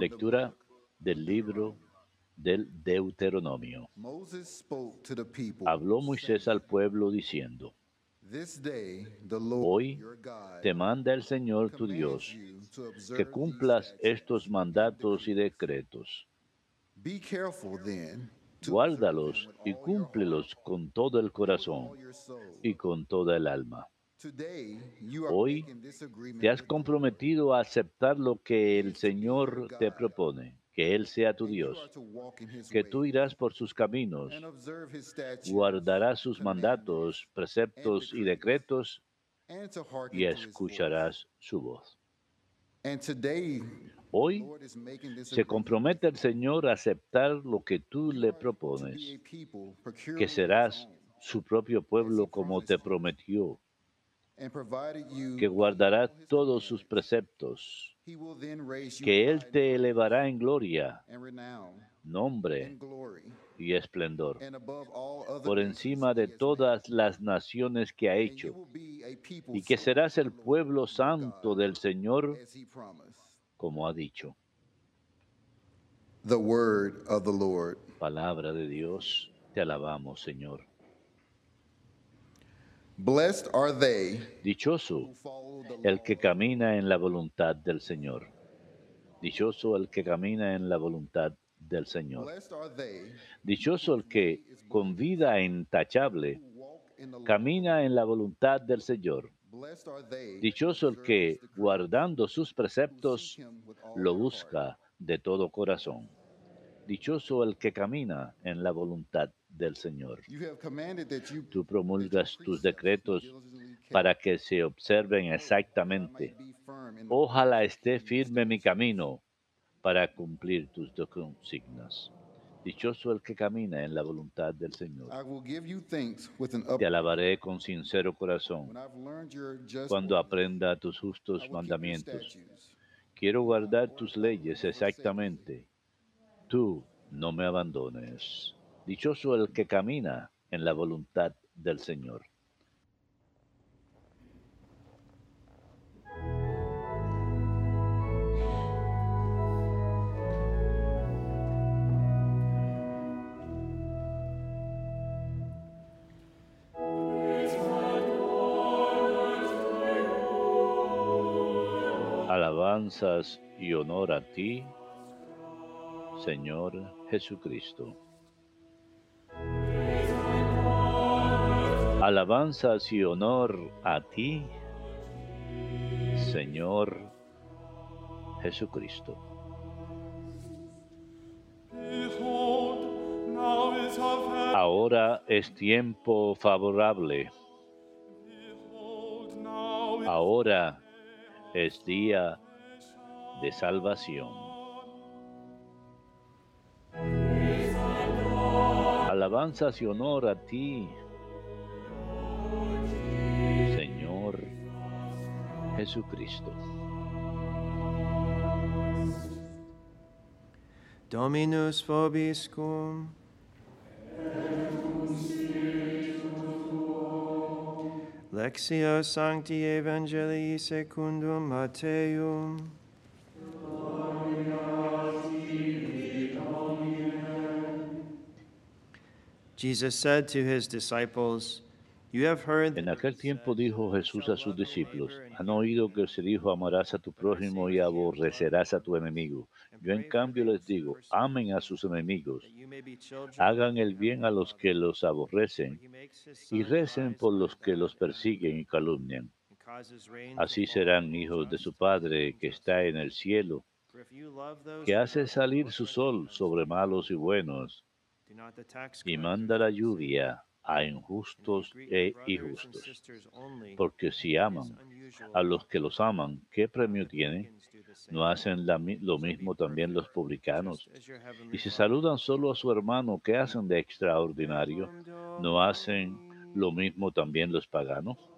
Lectura del libro del Deuteronomio. Moses spoke to the people. Habló Moisés al pueblo diciendo, This day the Lord Hoy te manda el Señor tu Dios que cumplas estos mandatos y decretos. Be careful then to Guárdalos y cúmplelos con todo el corazón y con toda el alma. Hoy Te has comprometido a aceptar lo que el Señor te propone, que Él sea tu Dios, que tú irás por sus caminos, guardarás sus mandatos, preceptos y decretos y escucharás su voz. Hoy se compromete el Señor a aceptar lo que tú le propones, que serás su propio pueblo como te prometió, que guardará todos sus preceptos, que Él te elevará en gloria, nombre y esplendor. por encima de todas las naciones que ha hecho, y que serás el pueblo santo del Señor, como ha dicho. The word of the Lord. Palabra de Dios, te alabamos, Señor. Blessed are they Dichoso el que camina en la voluntad del Señor. Dichoso el que camina en la voluntad del Señor. Blessed are they Dichoso el que, con vida intachable, camina en la voluntad del Señor. Blessed are they Dichoso el que, guardando sus preceptos, lo busca de todo corazón. Dichoso el que camina en la voluntad del Señor. Tú promulgas tus decretos para que se observen exactamente. Ojalá esté firme mi camino para cumplir tus consignas. Dichoso el que camina en la voluntad del Señor. Te alabaré con sincero corazón cuando aprenda tus justos mandamientos. Quiero guardar tus leyes exactamente. Tú no me abandones. Dichoso el que camina en la voluntad del Señor. Alabanzas y honor a ti, Señor Jesucristo. Alabanzas y honor a ti, Señor Jesucristo. Ahora es tiempo favorable, ahora es día de salvación. Alabanzas y honor a ti, Señor Jesucristo. Dominus. Lectio Sancti Evangelii secundum. Jesus said to his disciples, En aquel tiempo dijo "You Jesús a sus discípulos, han oído que se dijo, amarás a tu prójimo y aborrecerás a tu enemigo. Yo en cambio les digo, amen a sus enemigos, hagan el bien a los que los aborrecen y recen por los que los persiguen y calumnian. Así serán hijos de su Padre que está en el cielo, que hace salir su sol sobre malos y buenos y manda la lluvia a injustos e injustos. Porque si aman a los que los aman, ¿qué premio tienen? ¿No hacen la lo mismo también los publicanos? Y si saludan solo a su hermano, ¿qué hacen de extraordinario? ¿No hacen lo mismo también los paganos?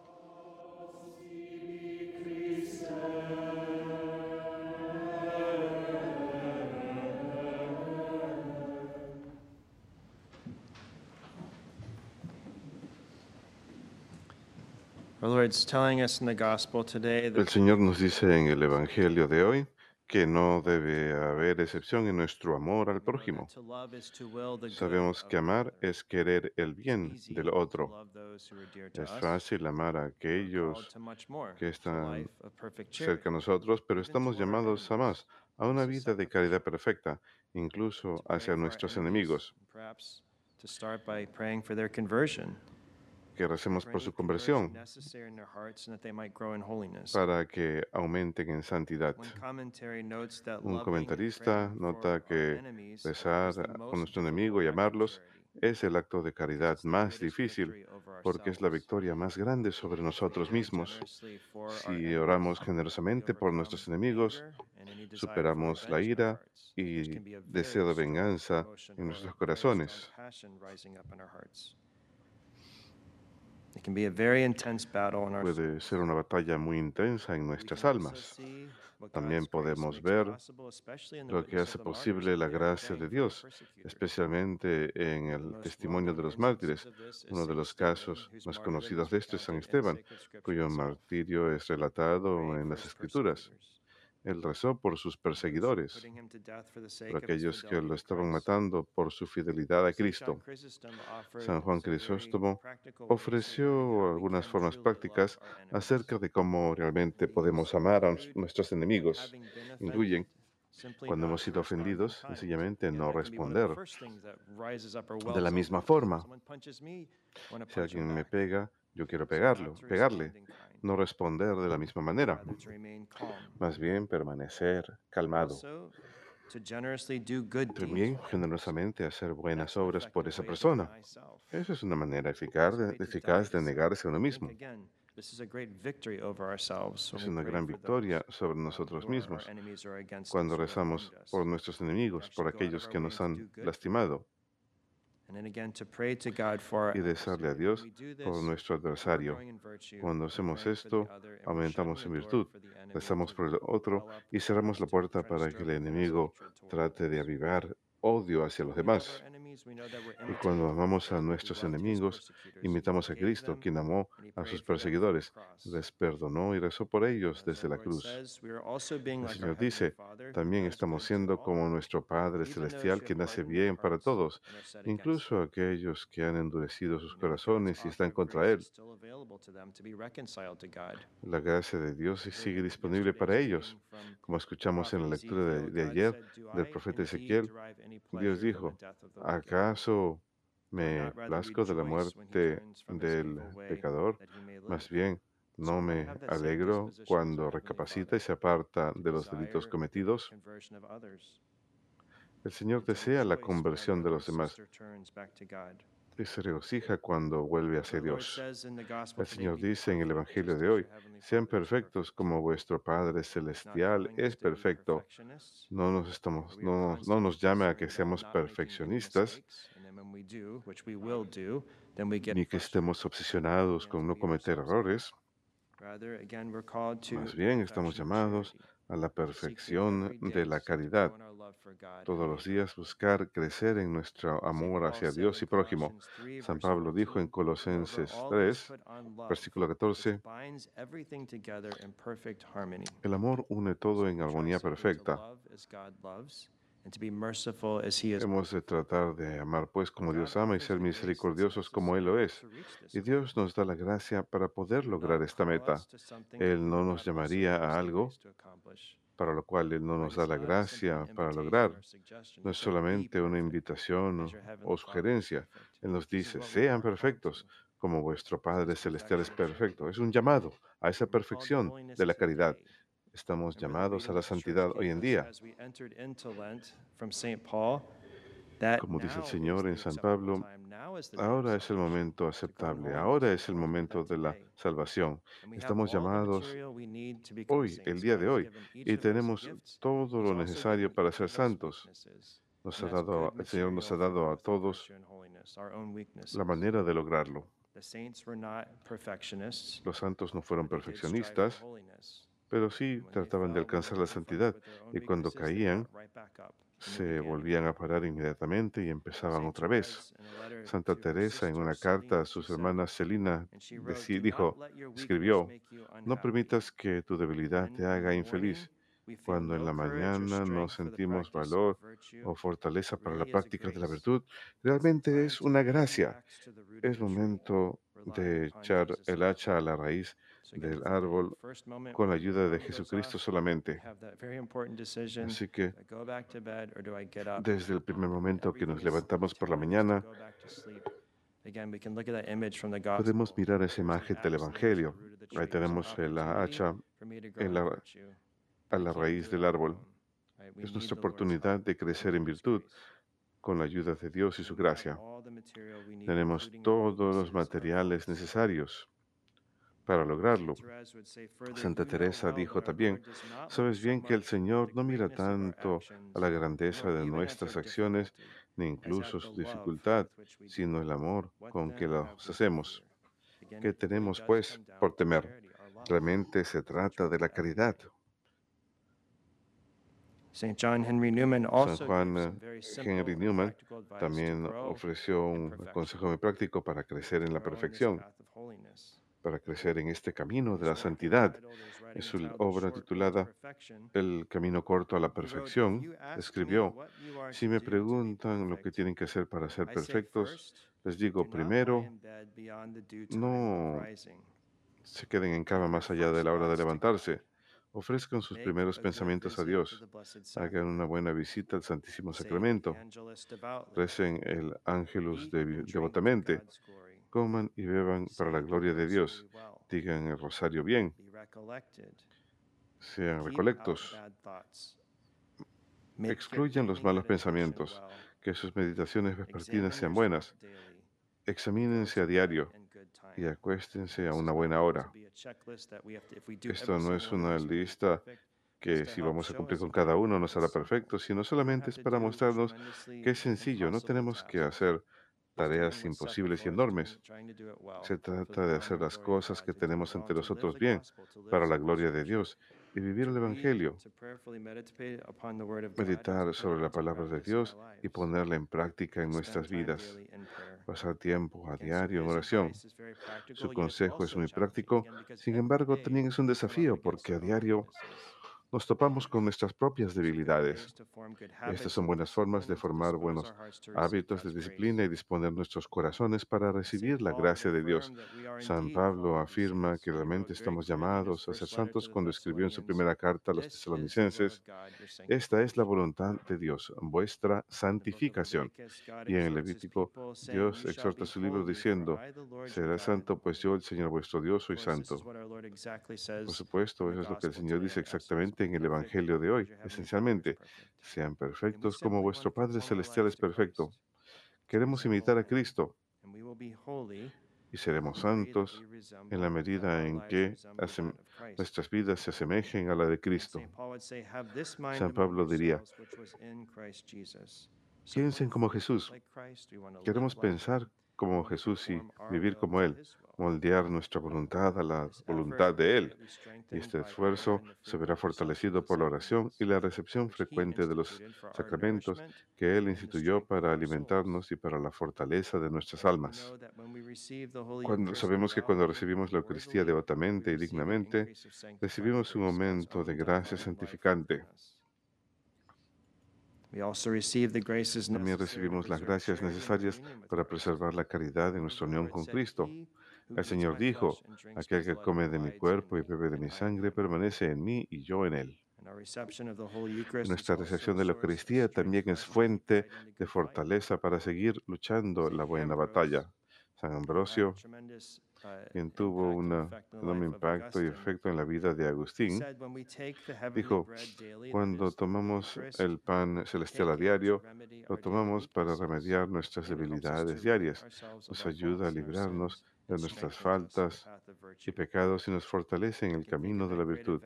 El Señor nos dice en el Evangelio de hoy que no debe haber excepción en nuestro amor al prójimo. Sabemos que amar es querer el bien del otro. Es fácil amar a aquellos que están cerca de nosotros, pero estamos llamados a más, a una vida de caridad perfecta, incluso hacia nuestros enemigos que recemos por su conversión para que aumenten en santidad. Un comentarista nota que rezar a nuestro enemigo y amarlos es el acto de caridad más difícil porque es la victoria más grande sobre nosotros mismos. Si oramos generosamente por nuestros enemigos, superamos la ira y deseo de venganza en nuestros corazones. Puede ser una batalla muy intensa en nuestras almas. También podemos ver lo que hace posible la gracia de Dios, especialmente en el testimonio de los mártires. Uno de los casos más conocidos de esto es San Esteban, cuyo martirio es relatado en las Escrituras. Él rezó por sus perseguidores, por aquellos que lo estaban matando por su fidelidad a Cristo. San Juan Crisóstomo ofreció algunas formas prácticas acerca de cómo realmente podemos amar a nuestros enemigos. Incluyen cuando hemos sido ofendidos, sencillamente no responder de la misma forma. Si alguien me pega, yo quiero pegarlo, pegarle no responder de la misma manera, más bien permanecer calmado. También generosamente hacer buenas obras por esa persona. Esa es una manera eficaz de, negarse a uno mismo. Es una gran victoria sobre nosotros mismos cuando rezamos por nuestros enemigos, por aquellos que nos han lastimado y rezarle a Dios por nuestro adversario. Cuando hacemos esto, aumentamos en virtud, rezamos por el otro y cerramos la puerta para que el enemigo trate de avivar odio hacia los demás. Y cuando amamos a nuestros enemigos, imitamos a Cristo, quien amó a sus perseguidores, les perdonó y rezó por ellos desde la cruz. El Señor dice, también estamos siendo como nuestro Padre Celestial, quien hace bien para todos, incluso aquellos que han endurecido sus corazones y están contra Él. La gracia de Dios sigue disponible para ellos. Como escuchamos en la lectura de, de ayer del profeta Ezequiel, Dios dijo, ¿a ¿Acaso me plazco de la muerte del pecador? Más bien, ¿no me alegro cuando recapacita y se aparta de los delitos cometidos? El Señor desea la conversión de los demás y se regocija cuando vuelve hacia Dios. El Señor dice en el Evangelio de hoy, sean perfectos como vuestro Padre Celestial es perfecto. No nos, estamos, no, no nos llame a que seamos perfeccionistas ni que estemos obsesionados con no cometer errores. Más bien, estamos llamados a la perfección de la caridad. Todos los días buscar crecer en nuestro amor hacia Dios y prójimo. San Pablo dijo en Colosenses 3, versículo 14, el amor une todo en armonía perfecta. Hemos de tratar de amar pues como Dios ama y ser misericordiosos como Él lo es. Y Dios nos da la gracia para poder lograr esta meta. Él no nos llamaría a algo para lo cual Él no nos da la gracia para lograr. No es solamente una invitación o sugerencia. Él nos dice, sean perfectos como vuestro Padre Celestial es perfecto. Es un llamado a esa perfección de la caridad. Estamos llamados a la santidad hoy en día. Como dice el Señor en San Pablo, ahora es el momento aceptable, ahora es el momento de la salvación. Estamos llamados hoy, el día de hoy, y tenemos todo lo necesario para ser santos. Nos ha dado, el Señor nos ha dado a todos la manera de lograrlo. Los santos no fueron perfeccionistas, pero sí trataban de alcanzar la santidad y cuando caían se volvían a parar inmediatamente y empezaban otra vez. Santa Teresa en una carta a sus hermanas Celina dijo, escribió, no permitas que tu debilidad te haga infeliz. Cuando en la mañana no sentimos valor o fortaleza para la práctica de la virtud, realmente es una gracia. Es momento de echar el hacha a la raíz del árbol con la ayuda de Jesucristo solamente. Así que desde el primer momento que nos levantamos por la mañana, podemos mirar esa imagen del Evangelio. Ahí tenemos el hacha en la, a la raíz del árbol. Es nuestra oportunidad de crecer en virtud con la ayuda de Dios y su gracia. Tenemos todos los materiales necesarios para lograrlo. Santa Teresa dijo también, sabes bien que el Señor no mira tanto a la grandeza de nuestras acciones ni incluso su dificultad, sino el amor con que las hacemos. ¿Qué tenemos, pues, por temer? Realmente se trata de la caridad. San Juan Henry Newman Henry Newman también ofreció un consejo muy práctico para crecer en la perfección, para crecer en este camino de la santidad. Es su obra titulada El camino corto a la perfección. Escribió, si me preguntan lo que tienen que hacer para ser perfectos, les digo primero, no se queden en cama más allá de la hora de levantarse. Ofrezcan sus primeros pensamientos a Dios. Hagan una buena visita al Santísimo Sacramento. Recen el Ángelus devotamente. Coman y beban para la gloria de Dios. Digan el rosario bien. Sean recolectos. Excluyan los malos pensamientos. Que sus meditaciones vespertinas sean buenas. Examínense a diario y acuéstense a una buena hora. Esto no es una lista que si vamos a cumplir con cada uno nos hará perfecto, sino solamente es para mostrarnos que es sencillo, no tenemos que hacer tareas imposibles y enormes. Se trata de hacer las cosas que tenemos ante nosotros bien, para la gloria de Dios, y vivir el Evangelio, meditar sobre la palabra de Dios y ponerla en práctica en nuestras vidas, pasar tiempo a diario en oración. Su consejo es muy práctico, sin embargo también es un desafío porque a diario nos topamos con nuestras propias debilidades. Estas son buenas formas de formar buenos hábitos de disciplina y disponer nuestros corazones para recibir la gracia de Dios. San Pablo afirma que realmente estamos llamados a ser santos cuando escribió en su primera carta a los tesalonicenses, esta es la voluntad de Dios, vuestra santificación. Y en el Levítico, Dios exhorta su libro diciendo, será santo pues yo, el Señor vuestro Dios, soy santo. Por supuesto, eso es lo que el Señor dice exactamente en el Evangelio de hoy. Esencialmente, sean perfectos como vuestro Padre Celestial es perfecto. Queremos imitar a Cristo y seremos santos en la medida en que nuestras vidas se asemejen a la de Cristo. San Pablo diría, piensen como Jesús. Queremos pensar como Jesús y vivir como Él, moldear nuestra voluntad a la voluntad de Él. Y este esfuerzo se verá fortalecido por la oración y la recepción frecuente de los sacramentos que Él instituyó para alimentarnos y para la fortaleza de nuestras almas. Cuando sabemos que cuando recibimos la Eucaristía devotamente y dignamente, recibimos un momento de gracia santificante. También recibimos las gracias necesarias para preservar la caridad de nuestra unión con Cristo. El Señor dijo, aquel que come de mi cuerpo y bebe de mi sangre permanece en mí y yo en él. Nuestra recepción de la Eucaristía también es fuente de fortaleza para seguir luchando la buena batalla. San Ambrosio quien tuvo un enorme impacto y efecto en la vida de Agustín, dijo, cuando tomamos el pan celestial a diario, lo tomamos para remediar nuestras debilidades diarias. Nos ayuda a librarnos de nuestras faltas y pecados y nos fortalece en el camino de la virtud.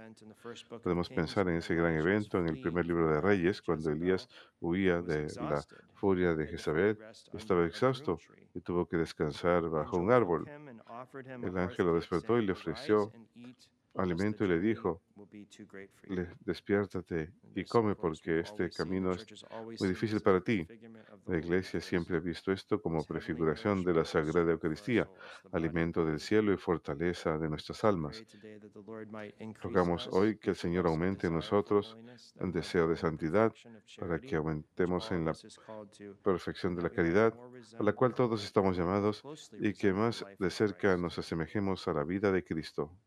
Podemos pensar en ese gran evento en el primer libro de Reyes, cuando Elías huía de la furia de Jezabel, estaba exhausto y tuvo que descansar bajo un árbol. El ángel lo despertó y le ofreció alimento y le dijo, "Le- despiértate y come porque este camino es muy difícil para ti. La iglesia siempre ha visto esto como prefiguración de la Sagrada Eucaristía, alimento del cielo y fortaleza de nuestras almas. Rogamos hoy que el Señor aumente en nosotros el deseo de santidad para que aumentemos en la perfección de la caridad, a la cual todos estamos llamados, y que más de cerca nos asemejemos a la vida de Cristo.